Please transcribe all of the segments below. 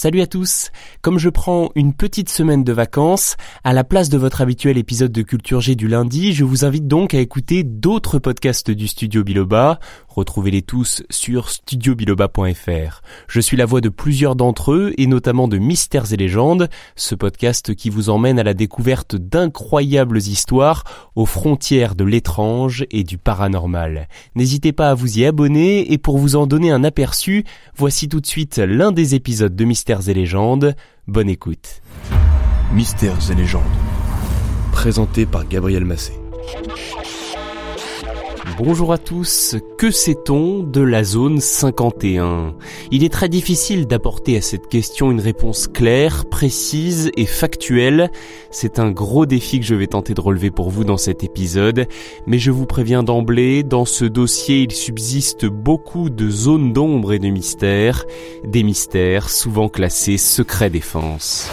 Salut à tous Comme je prends une petite semaine de vacances, à la place de votre habituel épisode de Culture G du lundi, je vous invite donc à écouter d'autres podcasts du Studio Biloba. Retrouvez-les tous sur studiobiloba.fr. Je suis la voix de plusieurs d'entre eux, et notamment de Mystères et légendes, ce podcast qui vous emmène à la découverte d'incroyables histoires aux frontières de l'étrange et du paranormal. N'hésitez pas à vous y abonner, et pour vous en donner un aperçu, voici tout de suite l'un des épisodes de Mystères et légendes. Bonne écoute. Mystères et légendes. Présenté par Gabriel Massé. Bonjour à tous, que sait-on de la zone 51 Il est très difficile d'apporter à cette question une réponse claire, précise et factuelle. C'est un gros défi que je vais tenter de relever pour vous dans cet épisode, mais je vous préviens d'emblée, dans ce dossier il subsiste beaucoup de zones d'ombre et de mystères, des mystères souvent classés secret défense.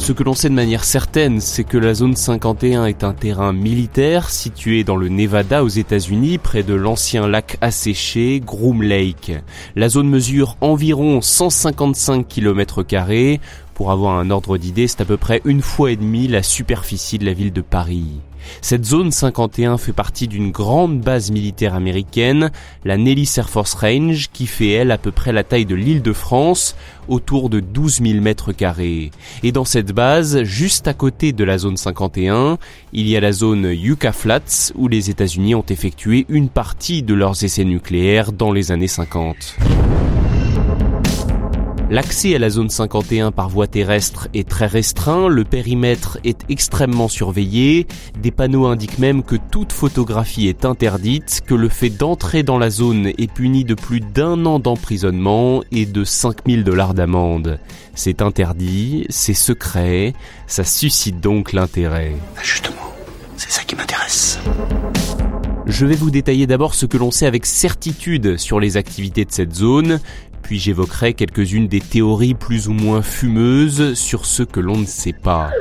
Ce que l'on sait de manière certaine, c'est que la zone 51 est un terrain militaire situé dans le Nevada aux États-Unis, près de l'ancien lac asséché Groom Lake. La zone mesure environ 155 km Pour avoir un ordre d'idée, c'est à peu près une fois et demie la superficie de la ville de Paris. Cette zone 51 fait partie d'une grande base militaire américaine, la Nellis Air Force Range, qui fait elle à peu près la taille de l'île de France, autour de 12 000 mètres carrés. Et dans cette base, juste à côté de la zone 51, il y a la zone Yucca Flats, où les États-Unis ont effectué une partie de leurs essais nucléaires dans les années 50. L'accès à la zone 51 par voie terrestre est très restreint, le périmètre est extrêmement surveillé, des panneaux indiquent même que toute photographie est interdite, que le fait d'entrer dans la zone est puni de plus d'un an d'emprisonnement et de 5000 dollars d'amende. C'est interdit, c'est secret, ça suscite donc l'intérêt. Justement, c'est ça qui m'intéresse. Je vais vous détailler d'abord ce que l'on sait avec certitude sur les activités de cette zone, puis j'évoquerai quelques-unes des théories plus ou moins fumeuses sur ce que l'on ne sait pas.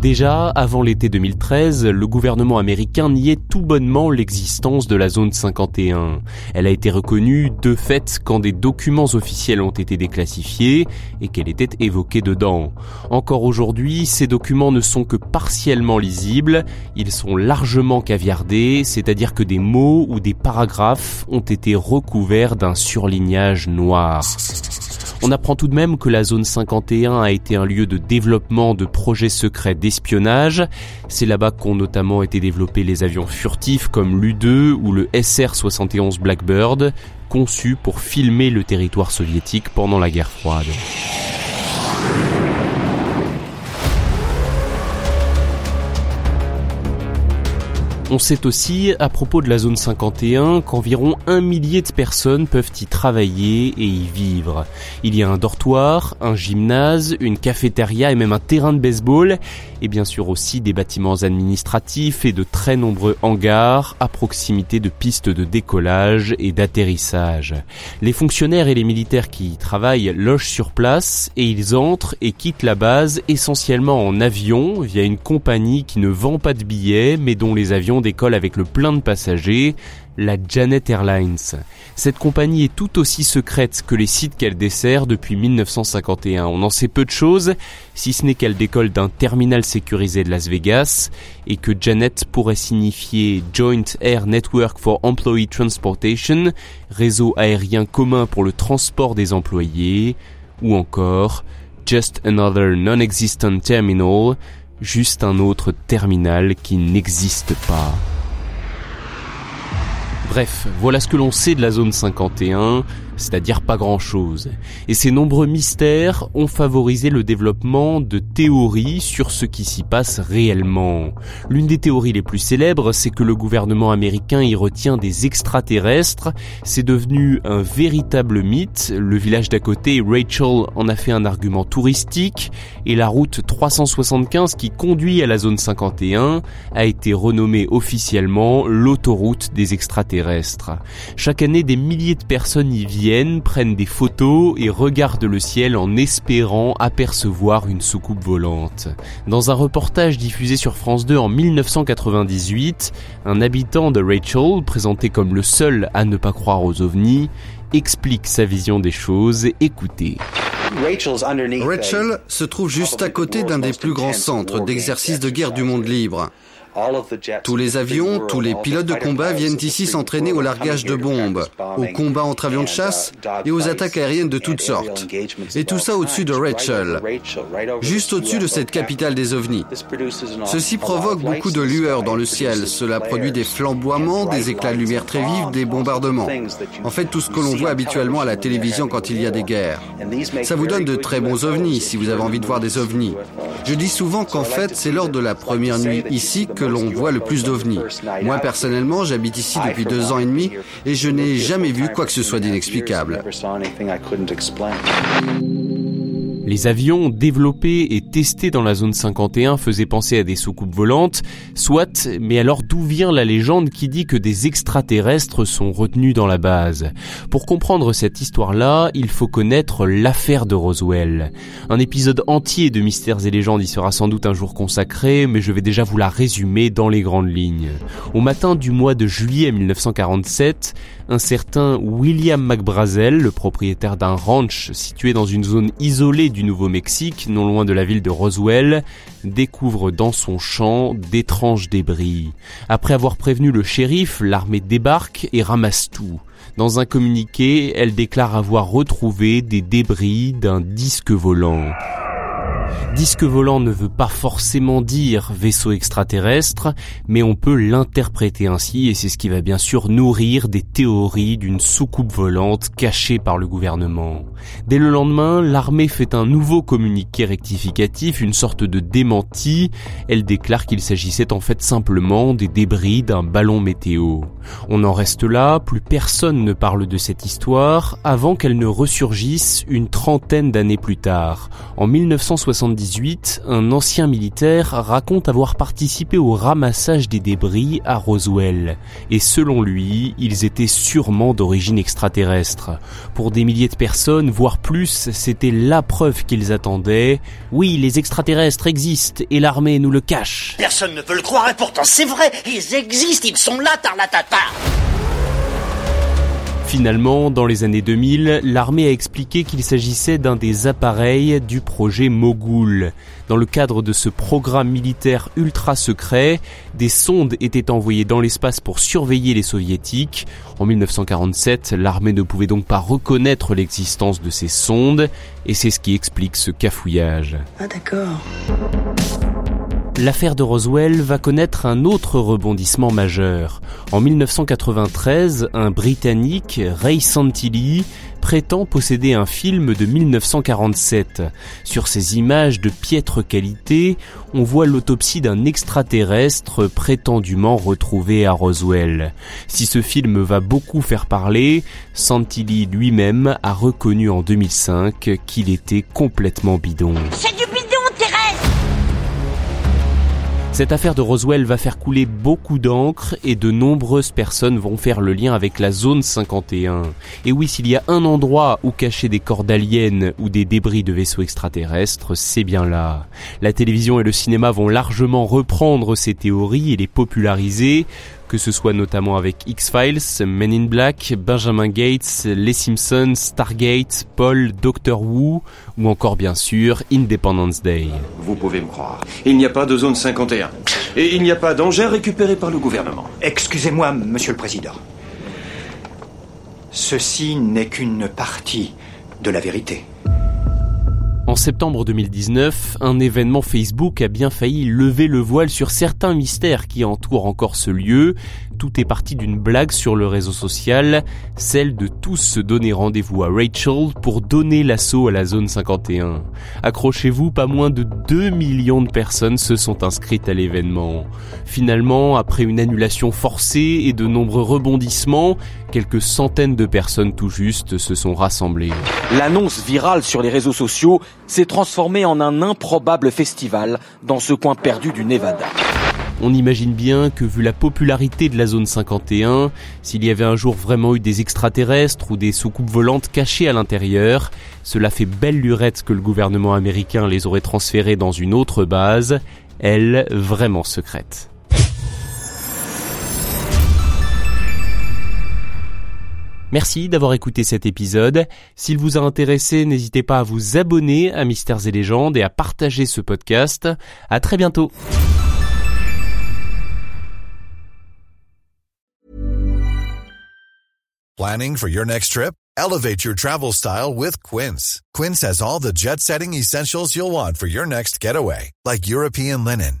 Déjà, avant l'été 2013, le gouvernement américain niait tout bonnement l'existence de la zone 51. Elle a été reconnue de fait quand des documents officiels ont été déclassifiés et qu'elle était évoquée dedans. Encore aujourd'hui, ces documents ne sont que partiellement lisibles, ils sont largement caviardés, c'est-à-dire que des mots ou des paragraphes ont été recouverts d'un surlignage noir. On apprend tout de même que la zone 51 a été un lieu de développement de projets secrets d'espionnage. C'est là-bas qu'ont notamment été développés les avions furtifs comme l'U-2 ou le SR-71 Blackbird, conçus pour filmer le territoire soviétique pendant la guerre froide. On sait aussi, à propos de la zone 51, qu'environ un millier de personnes peuvent y travailler et y vivre. Il y a un dortoir, un gymnase, une cafétéria et même un terrain de baseball, et bien sûr aussi des bâtiments administratifs et de très nombreux hangars à proximité de pistes de décollage et d'atterrissage. Les fonctionnaires et les militaires qui y travaillent logent sur place et ils entrent et quittent la base essentiellement en avion via une compagnie qui ne vend pas de billets mais dont les avions d'école avec le plein de passagers, la Janet Airlines. Cette compagnie est tout aussi secrète que les sites qu'elle dessert depuis 1951. On en sait peu de choses, si ce n'est qu'elle décolle d'un terminal sécurisé de Las Vegas et que Janet pourrait signifier Joint Air Network for Employee Transportation, réseau aérien commun pour le transport des employés, ou encore Just Another Non-Existent Terminal, juste un autre terminal qui n'existe pas. Bref, voilà ce que l'on sait de la zone 51, c'est-à-dire pas grand-chose. Et ces nombreux mystères ont favorisé le développement de théories sur ce qui s'y passe réellement. L'une des théories les plus célèbres, c'est que le gouvernement américain y retient des extraterrestres. C'est devenu un véritable mythe. Le village d'à côté, Rachel, en a fait un argument touristique et la route 375 qui conduit à la zone 51 a été renommée officiellement l'autoroute des extraterrestres. Chaque année, des milliers de personnes y viennent, prennent des photos et regardent le ciel en espérant apercevoir une soucoupe volante. Dans un reportage diffusé sur France 2 en 1998, un habitant de Rachel, présenté comme le seul à ne pas croire aux ovnis, explique sa vision des choses. Écoutez. Rachel se trouve juste à côté d'un des plus grands centres d'exercice de guerre du monde libre. Tous les avions, tous les pilotes de combat viennent ici s'entraîner au largage de bombes, au combat entre avions de chasse et aux attaques aériennes de toutes sortes. Et tout ça au-dessus de Rachel, juste au-dessus de cette capitale des ovnis. Ceci provoque beaucoup de lueurs dans le ciel. Cela produit des flamboiements, des éclats de lumière très vifs, des bombardements. En fait, tout ce que l'on voit habituellement à la télévision quand il y a des guerres. Ça vous donne de très bons ovnis si vous avez envie de voir des ovnis. Je dis souvent qu'en fait, c'est lors de la première nuit ici que l'on voit le plus d'ovnis. Moi, personnellement, j'habite ici depuis deux ans et demi et je n'ai jamais vu quoi que ce soit d'inexplicable. Les avions développés et testés dans la zone 51 faisaient penser à des soucoupes volantes, soit, mais alors d'où vient la légende qui dit que des extraterrestres sont retenus dans la base? Pour comprendre cette histoire-là, il faut connaître l'affaire de Roswell. Un épisode entier de Mystères et légendes y sera sans doute un jour consacré, mais je vais déjà vous la résumer dans les grandes lignes. Au matin du mois de juillet 1947, un certain William McBrazel, le propriétaire d'un ranch situé dans une zone isolée du Nouveau-Mexique, non loin de la ville de Roswell, découvre dans son champ d'étranges débris. Après avoir prévenu le shérif, l'armée débarque et ramasse tout. Dans un communiqué, elle déclare avoir retrouvé des débris d'un disque volant. Disque volant ne veut pas forcément dire vaisseau extraterrestre, mais on peut l'interpréter ainsi et c'est ce qui va bien sûr nourrir des théories d'une soucoupe volante cachée par le gouvernement. Dès le lendemain, l'armée fait un nouveau communiqué rectificatif, une sorte de démenti. Elle déclare qu'il s'agissait en fait simplement des débris d'un ballon météo. On en reste là, plus personne ne parle de cette histoire avant qu'elle ne ressurgisse une trentaine d'années plus tard. En 1978, un ancien militaire raconte avoir participé au ramassage des débris à Roswell. Et selon lui, ils étaient sûrement d'origine extraterrestre. Pour des milliers de personnes, voire plus, c'était la preuve qu'ils attendaient. Oui, les extraterrestres existent et l'armée nous le cache. Personne ne peut le croire et pourtant c'est vrai, ils existent, ils sont là, tarlatata. Finalement, dans les années 2000, l'armée a expliqué qu'il s'agissait d'un des appareils du projet Mogul. Dans le cadre de ce programme militaire ultra secret, des sondes étaient envoyées dans l'espace pour surveiller les soviétiques. En 1947, l'armée ne pouvait donc pas reconnaître l'existence de ces sondes, et c'est ce qui explique ce cafouillage. Ah d'accord. L'affaire de Roswell va connaître un autre rebondissement majeur. En 1993, un Britannique, Ray Santilli, prétend posséder un film de 1947. Sur ces images de piètre qualité, on voit l'autopsie d'un extraterrestre prétendument retrouvé à Roswell. Si ce film va beaucoup faire parler, Santilli lui-même a reconnu en 2005 qu'il était complètement bidon. Cette affaire de Roswell va faire couler beaucoup d'encre et de nombreuses personnes vont faire le lien avec la zone 51. Et oui, s'il y a un endroit où cacher des corps d'aliens ou des débris de vaisseaux extraterrestres, c'est bien là. La télévision et le cinéma vont largement reprendre ces théories et les populariser, que ce soit notamment avec X-Files, Men in Black, Benjamin Gates, Les Simpsons, Stargate, Paul, Doctor Who ou encore bien sûr Independence Day. Vous pouvez me croire. Il n'y a pas de zone 51. Et il n'y a pas d'engins récupérés par le gouvernement. Excusez-moi, Monsieur le Président. Ceci n'est qu'une partie de la vérité. Septembre 2019, un événement Facebook a bien failli lever le voile sur certains mystères qui entourent encore ce lieu. Tout est parti d'une blague sur le réseau social, celle de tous se donner rendez-vous à Rachel pour donner l'assaut à la zone 51. Accrochez-vous, pas moins de 2 millions de personnes se sont inscrites à l'événement. Finalement, après une annulation forcée et de nombreux rebondissements, quelques centaines de personnes tout juste se sont rassemblées. L'annonce virale sur les réseaux sociaux s'est transformée en un improbable festival dans ce coin perdu du Nevada. On imagine bien que vu la popularité de la zone 51, s'il y avait un jour vraiment eu des extraterrestres ou des soucoupes volantes cachées à l'intérieur, cela fait belle lurette que le gouvernement américain les aurait transférées dans une autre base, elle vraiment secrète. Merci d'avoir écouté cet épisode. S'il vous a intéressé, n'hésitez pas à vous abonner à Mystères et légendes et à partager ce podcast. À très bientôt. Planning for your next trip? Elevate your travel style with Quince. Quince has all the jet-setting essentials you'll want for your next getaway, like European linen,